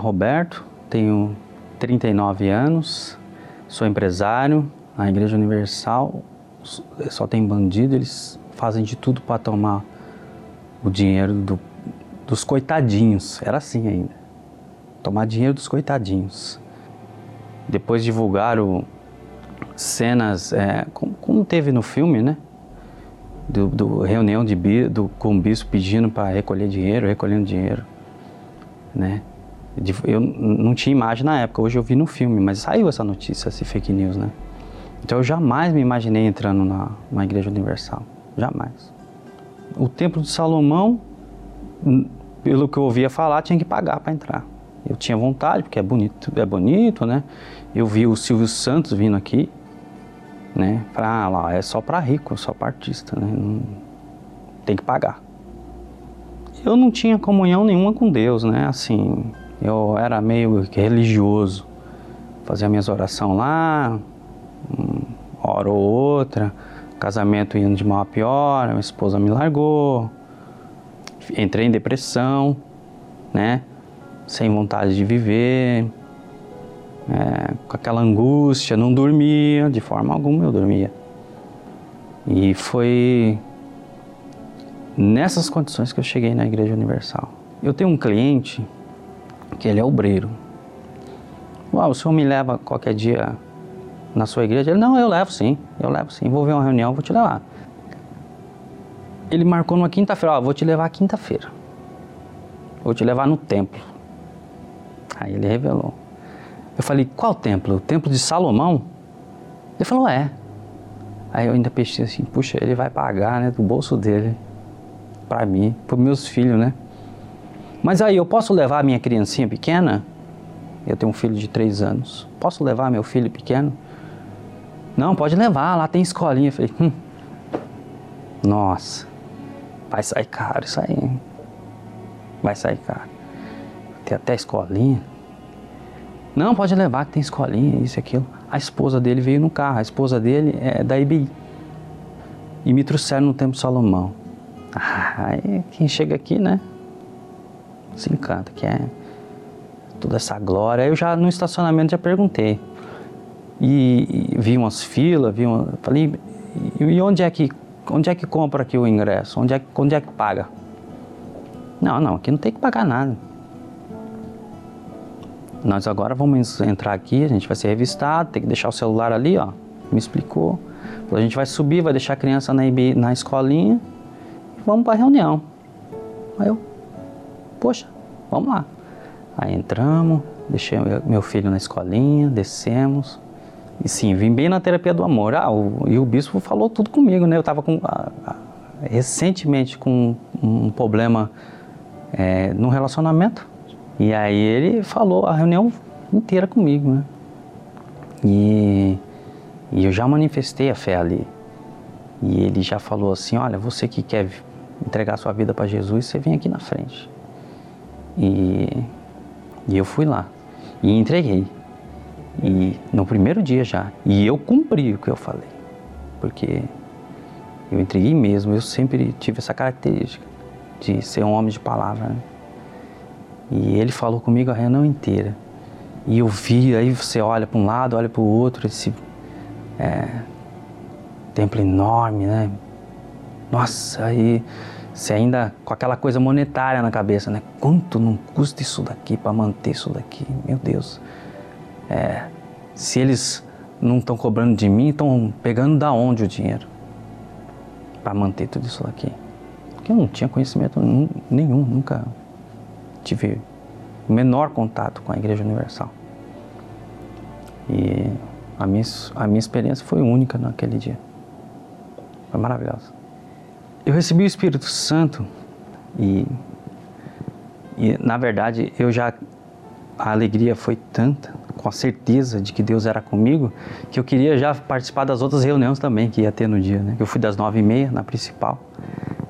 Roberto, tenho 39 anos, sou empresário. Na Igreja Universal só tem bandido, eles fazem de tudo para tomar o dinheiro do- dos coitadinhos. Era assim ainda. Tomar dinheiro dos coitadinhos. Depois divulgaram cenas, é, como, como teve no filme, né? do, do reunião de, do, com o bispo pedindo para recolher dinheiro, recolhendo dinheiro, né? Eu não tinha imagem na época, hoje eu vi no filme, mas saiu essa notícia, esse fake news, né? Então eu jamais me imaginei entrando na, na Igreja Universal, jamais. O Templo de Salomão, pelo que eu ouvia falar, tinha que pagar para entrar. Eu tinha vontade, porque é bonito, é bonito, né? Eu vi o Silvio Santos vindo aqui, né? Falei, ah, lá, é só para rico, só para artista, né? Não, tem que pagar. Eu não tinha comunhão nenhuma com Deus, né? Assim, eu era meio religioso. Fazia minhas orações lá, hora ou outra, casamento indo de mal a pior, minha esposa me largou, entrei em depressão, né? Sem vontade de viver, é, com aquela angústia, não dormia, de forma alguma eu dormia. E foi nessas condições que eu cheguei na Igreja Universal. Eu tenho um cliente que ele é obreiro. Uau, o senhor me leva qualquer dia na sua igreja? Ele, não, eu levo sim, eu levo sim, vou ver uma reunião, vou te levar. Ele marcou numa quinta-feira, ó, vou te levar quinta-feira. Vou te levar no templo. Aí ele revelou. Eu falei, qual templo? O templo de Salomão? Ele falou, é. Aí eu ainda pensei assim, puxa, ele vai pagar, né, do bolso dele, para mim, para meus filhos, né? Mas aí, eu posso levar minha criancinha pequena? Eu tenho um filho de três anos. Posso levar meu filho pequeno? Não, pode levar, lá tem escolinha. Eu falei, hum, nossa, vai sair caro isso aí. Vai sair caro. Tem até escolinha. Não, pode levar que tem escolinha, isso e aquilo. A esposa dele veio no carro, a esposa dele é da IBI. E me trouxeram no Templo Salomão. Ah, quem chega aqui, né? Se encanta, que é toda essa glória. Eu já no estacionamento já perguntei. E, e vi umas filas, vi uma, falei, e onde é que onde é que compra aqui o ingresso? Onde é, onde é que paga? Não, não, aqui não tem que pagar nada. Nós agora vamos entrar aqui, a gente vai ser revistado, tem que deixar o celular ali, ó. Me explicou. A gente vai subir, vai deixar a criança na, na escolinha e vamos para a reunião. Aí eu, poxa, vamos lá. Aí entramos, deixei meu filho na escolinha, descemos. E sim, vim bem na terapia do amor. Ah, o, e o bispo falou tudo comigo, né? Eu estava com, recentemente com um problema é, no relacionamento e aí ele falou a reunião inteira comigo, né? E, e eu já manifestei a fé ali. E ele já falou assim: olha, você que quer entregar sua vida para Jesus, você vem aqui na frente. E, e eu fui lá e entreguei. E no primeiro dia já. E eu cumpri o que eu falei. Porque eu entreguei mesmo. Eu sempre tive essa característica de ser um homem de palavra. Né? E ele falou comigo a reunião inteira. E eu vi, aí você olha para um lado, olha para o outro, esse é, templo enorme, né? Nossa, aí você ainda com aquela coisa monetária na cabeça, né? Quanto não custa isso daqui para manter isso daqui? Meu Deus. É, se eles não estão cobrando de mim, estão pegando da onde o dinheiro para manter tudo isso daqui? Porque eu não tinha conhecimento nenhum, nunca tive o menor contato com a Igreja Universal. E a minha, a minha experiência foi única naquele dia. Foi maravilhosa. Eu recebi o Espírito Santo e, e na verdade, eu já. A alegria foi tanta, com a certeza de que Deus era comigo, que eu queria já participar das outras reuniões também que ia ter no dia. Né? Eu fui das nove e meia na principal.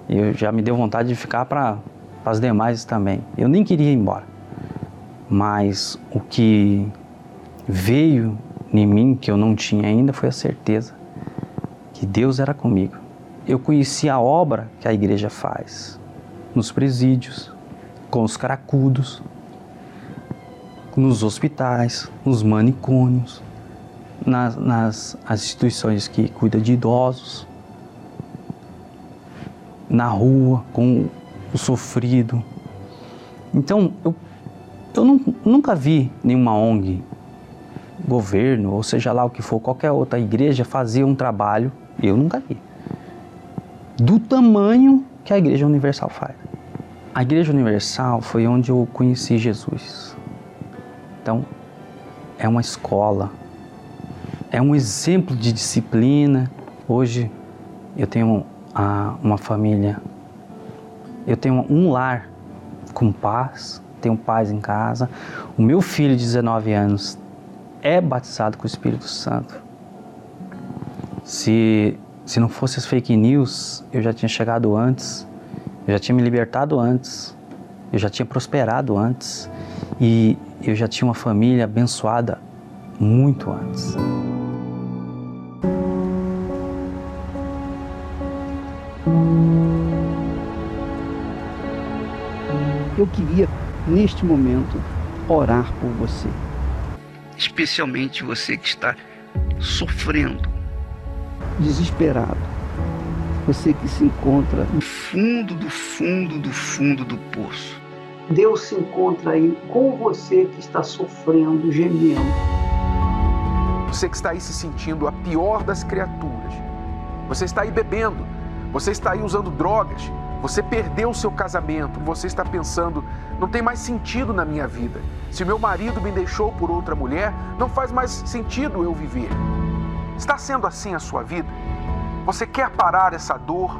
E eu já me deu vontade de ficar para as demais também. Eu nem queria ir embora. Mas o que veio em mim, que eu não tinha ainda, foi a certeza que Deus era comigo. Eu conheci a obra que a igreja faz nos presídios, com os cracudos, nos hospitais, nos manicômios, nas, nas as instituições que cuidam de idosos, na rua, com o sofrido. Então, eu, eu não, nunca vi nenhuma ONG, governo, ou seja lá o que for, qualquer outra igreja fazer um trabalho, eu nunca vi. Do tamanho que a Igreja Universal faz. A Igreja Universal foi onde eu conheci Jesus. Então, é uma escola, é um exemplo de disciplina. Hoje eu tenho uma família, eu tenho um lar com paz, tenho paz em casa. O meu filho de 19 anos é batizado com o Espírito Santo. Se, se não fosse as fake news, eu já tinha chegado antes, eu já tinha me libertado antes, eu já tinha prosperado antes e eu já tinha uma família abençoada muito antes. Eu queria, neste momento, orar por você. Especialmente você que está sofrendo, desesperado. Você que se encontra no fundo do fundo do fundo do poço. Deus se encontra aí com você que está sofrendo, gemendo. Você que está aí se sentindo a pior das criaturas. Você está aí bebendo. Você está aí usando drogas você perdeu o seu casamento, você está pensando, não tem mais sentido na minha vida. Se meu marido me deixou por outra mulher, não faz mais sentido eu viver. Está sendo assim a sua vida? Você quer parar essa dor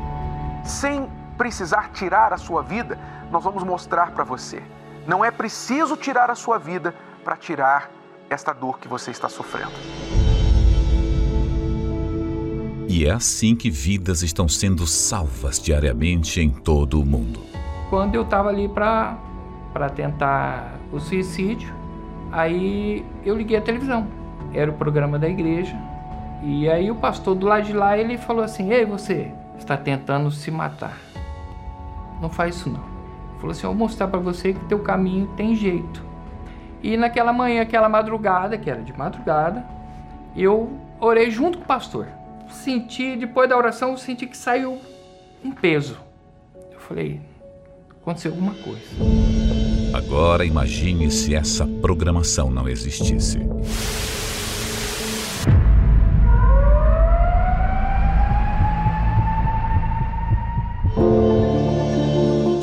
sem precisar tirar a sua vida? Nós vamos mostrar para você. Não é preciso tirar a sua vida para tirar esta dor que você está sofrendo. E é assim que vidas estão sendo salvas diariamente em todo o mundo. Quando eu estava ali para tentar o suicídio, aí eu liguei a televisão. Era o programa da igreja. E aí o pastor do lado de lá, ele falou assim: "Ei, você está tentando se matar. Não faz isso não." Ele falou assim: "Eu vou mostrar para você que teu caminho tem jeito." E naquela manhã, aquela madrugada, que era de madrugada, eu orei junto com o pastor senti, depois da oração, senti que saiu um peso. Eu falei, aconteceu alguma coisa. Agora imagine se essa programação não existisse.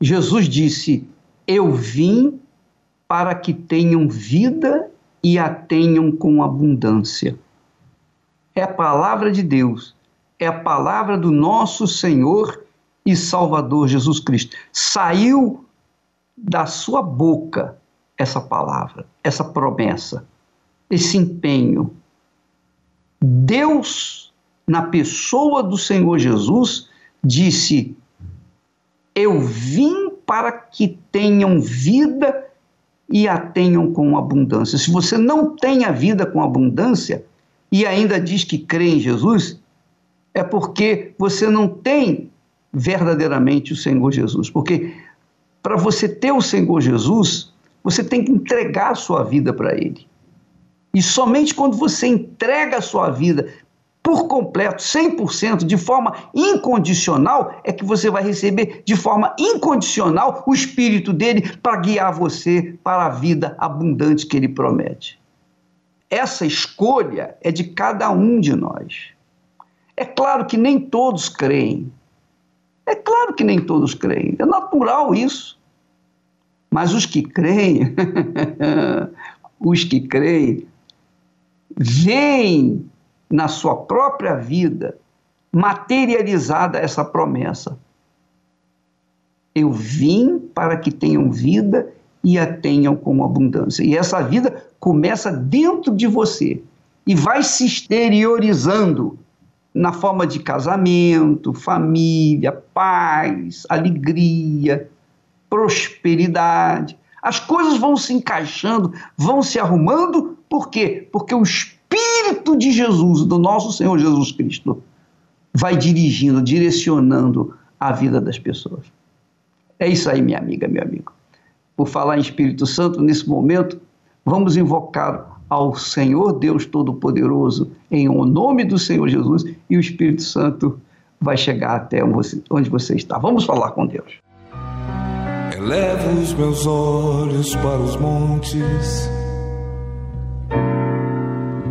Jesus disse: Eu vim para que tenham vida e a tenham com abundância é a palavra de Deus, é a palavra do nosso Senhor e Salvador Jesus Cristo. Saiu da sua boca essa palavra, essa promessa, esse empenho. Deus, na pessoa do Senhor Jesus, disse: Eu vim para que tenham vida e a tenham com abundância. Se você não tem a vida com abundância, e ainda diz que crê em Jesus, é porque você não tem verdadeiramente o Senhor Jesus. Porque para você ter o Senhor Jesus, você tem que entregar a sua vida para Ele. E somente quando você entrega a sua vida por completo, 100%, de forma incondicional, é que você vai receber de forma incondicional o Espírito dele para guiar você para a vida abundante que ele promete. Essa escolha é de cada um de nós. É claro que nem todos creem. É claro que nem todos creem. É natural isso. Mas os que creem, <laughs> os que creem, veem na sua própria vida materializada essa promessa. Eu vim para que tenham vida e a tenham com abundância. E essa vida começa dentro de você e vai se exteriorizando na forma de casamento, família, paz, alegria, prosperidade. As coisas vão se encaixando, vão se arrumando, por quê? Porque o Espírito de Jesus, do nosso Senhor Jesus Cristo, vai dirigindo, direcionando a vida das pessoas. É isso aí, minha amiga, meu amigo. Por falar em Espírito Santo, nesse momento, vamos invocar ao Senhor Deus Todo-Poderoso em o nome do Senhor Jesus e o Espírito Santo vai chegar até onde você está. Vamos falar com Deus. Elevo os meus olhos para os montes,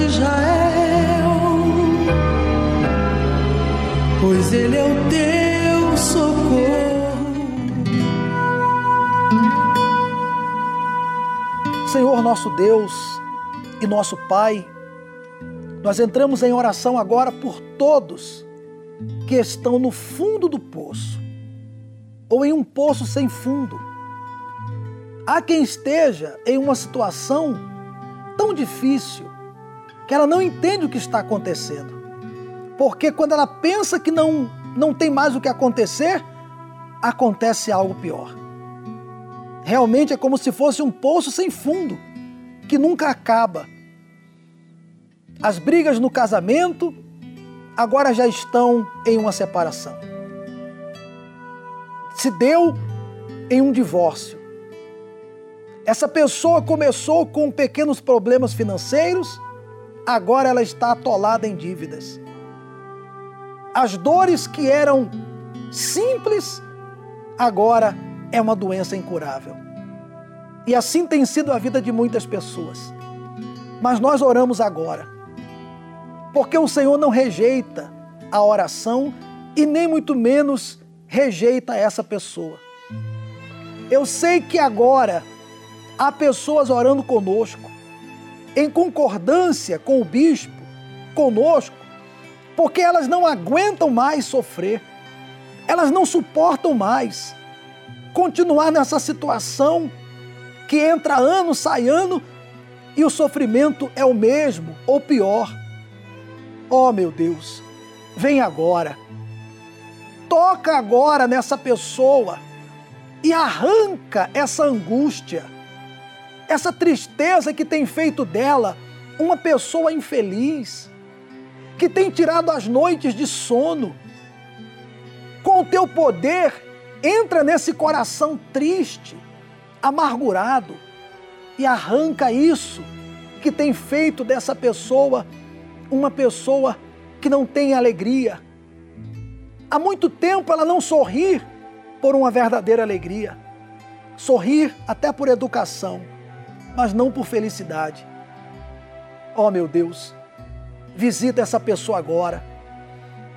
De Israel, pois ele é o teu socorro. Senhor nosso Deus e nosso Pai, nós entramos em oração agora por todos que estão no fundo do poço ou em um poço sem fundo. Há quem esteja em uma situação tão difícil que ela não entende o que está acontecendo. Porque quando ela pensa que não, não tem mais o que acontecer, acontece algo pior. Realmente é como se fosse um poço sem fundo, que nunca acaba. As brigas no casamento agora já estão em uma separação. Se deu em um divórcio. Essa pessoa começou com pequenos problemas financeiros, agora ela está atolada em dívidas. As dores que eram simples, agora é uma doença incurável. E assim tem sido a vida de muitas pessoas. Mas nós oramos agora, porque o Senhor não rejeita a oração e nem muito menos rejeita essa pessoa. Eu sei que agora há pessoas orando conosco, em concordância com o bispo, conosco, porque elas não aguentam mais sofrer, elas não suportam mais continuar nessa situação que entra ano, sai ano e o sofrimento é o mesmo ou pior. Oh meu Deus, vem agora. Toca agora nessa pessoa e arranca essa angústia, essa tristeza que tem feito dela uma pessoa infeliz, que tem tirado as noites de sono. Com o teu poder, entra nesse coração triste, amargurado e arranca isso que tem feito dessa pessoa uma pessoa que não tem alegria. Há muito tempo ela não sorri por uma verdadeira alegria. Sorrir até por educação, mas não por felicidade. Oh meu Deus, visita essa pessoa agora.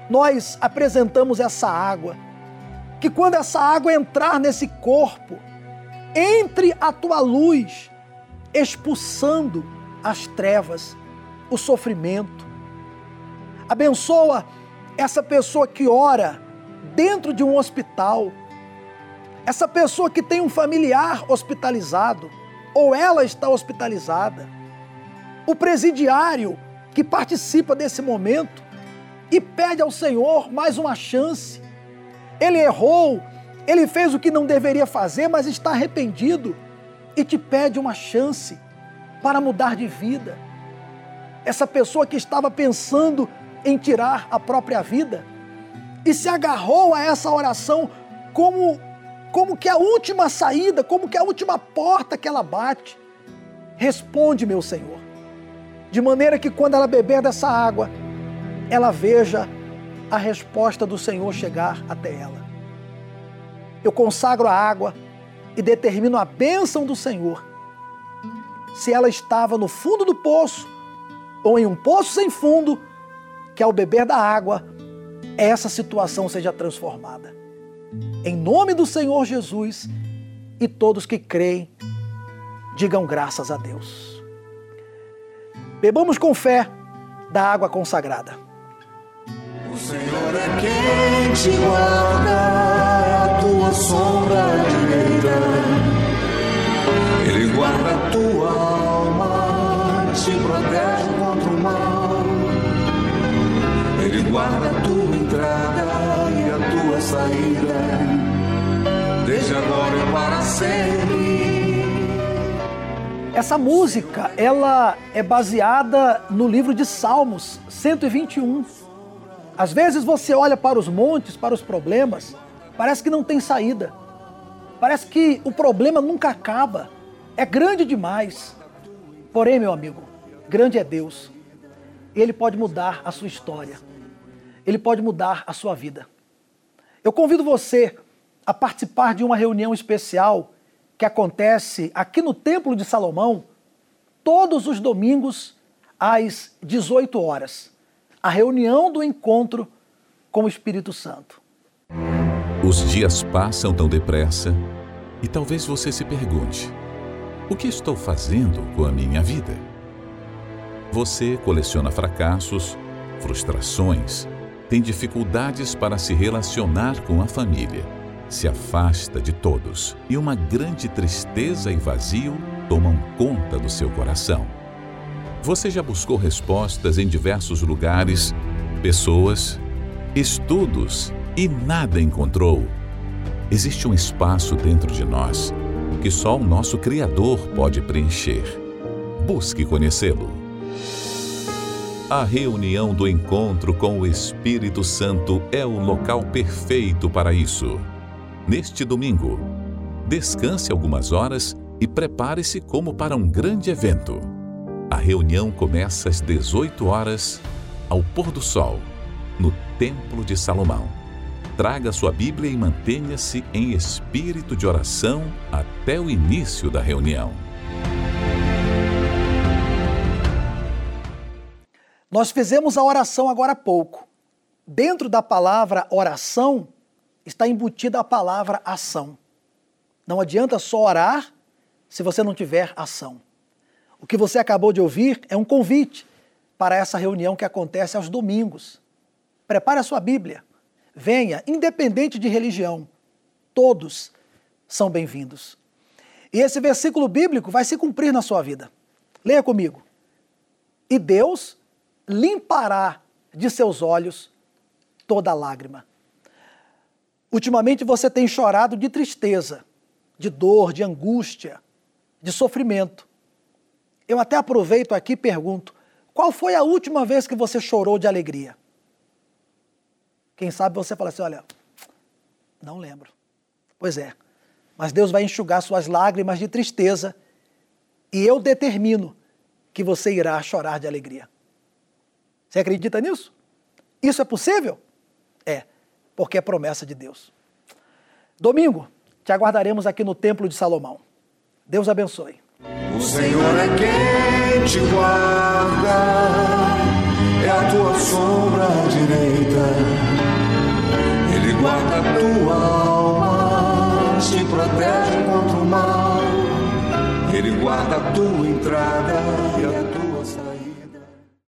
Nós apresentamos essa água que quando essa água entrar nesse corpo, entre a tua luz, expulsando as trevas, o sofrimento. Abençoa essa pessoa que ora dentro de um hospital, essa pessoa que tem um familiar hospitalizado, ou ela está hospitalizada, o presidiário que participa desse momento e pede ao Senhor mais uma chance. Ele errou, ele fez o que não deveria fazer, mas está arrependido e te pede uma chance para mudar de vida. Essa pessoa que estava pensando em tirar a própria vida e se agarrou a essa oração como como que a última saída, como que a última porta que ela bate. Responde, meu Senhor, de maneira que quando ela beber dessa água, ela veja a resposta do Senhor chegar até ela. Eu consagro a água e determino a bênção do Senhor. Se ela estava no fundo do poço ou em um poço sem fundo, que ao beber da água, essa situação seja transformada. Em nome do Senhor Jesus e todos que creem, digam graças a Deus. Bebamos com fé da água consagrada. O Senhor é quem te guarda, a tua sombra direita. Ele guarda a tua alma, te protege contra o mal. Ele guarda a tua entrada e a tua saída, agora e para sempre. Essa música, ela é baseada no livro de Salmos 121. Às vezes você olha para os montes, para os problemas, parece que não tem saída. Parece que o problema nunca acaba. É grande demais. Porém, meu amigo, grande é Deus. Ele pode mudar a sua história. Ele pode mudar a sua vida. Eu convido você a participar de uma reunião especial que acontece aqui no Templo de Salomão todos os domingos às 18 horas a reunião do encontro com o Espírito Santo. Os dias passam tão depressa e talvez você se pergunte: o que estou fazendo com a minha vida? Você coleciona fracassos, frustrações, tem dificuldades para se relacionar com a família, se afasta de todos e uma grande tristeza e vazio tomam conta do seu coração. Você já buscou respostas em diversos lugares, pessoas, estudos e nada encontrou? Existe um espaço dentro de nós que só o nosso Criador pode preencher. Busque conhecê-lo. A reunião do encontro com o Espírito Santo é o local perfeito para isso. Neste domingo, descanse algumas horas e prepare-se como para um grande evento. A reunião começa às 18 horas, ao pôr do sol, no Templo de Salomão. Traga sua Bíblia e mantenha-se em espírito de oração até o início da reunião. Nós fizemos a oração agora há pouco. Dentro da palavra oração está embutida a palavra ação. Não adianta só orar se você não tiver ação. O que você acabou de ouvir é um convite para essa reunião que acontece aos domingos. Prepare a sua Bíblia. Venha, independente de religião. Todos são bem-vindos. E esse versículo bíblico vai se cumprir na sua vida. Leia comigo. E Deus limpará de seus olhos toda lágrima. Ultimamente você tem chorado de tristeza, de dor, de angústia, de sofrimento. Eu até aproveito aqui e pergunto: qual foi a última vez que você chorou de alegria? Quem sabe você fala assim: olha, não lembro. Pois é, mas Deus vai enxugar suas lágrimas de tristeza e eu determino que você irá chorar de alegria. Você acredita nisso? Isso é possível? É, porque é promessa de Deus. Domingo, te aguardaremos aqui no Templo de Salomão. Deus abençoe. O Senhor é quem te guarda, é a tua sombra direita, Ele guarda a tua alma, te protege contra o mal, Ele guarda a tua entrada e a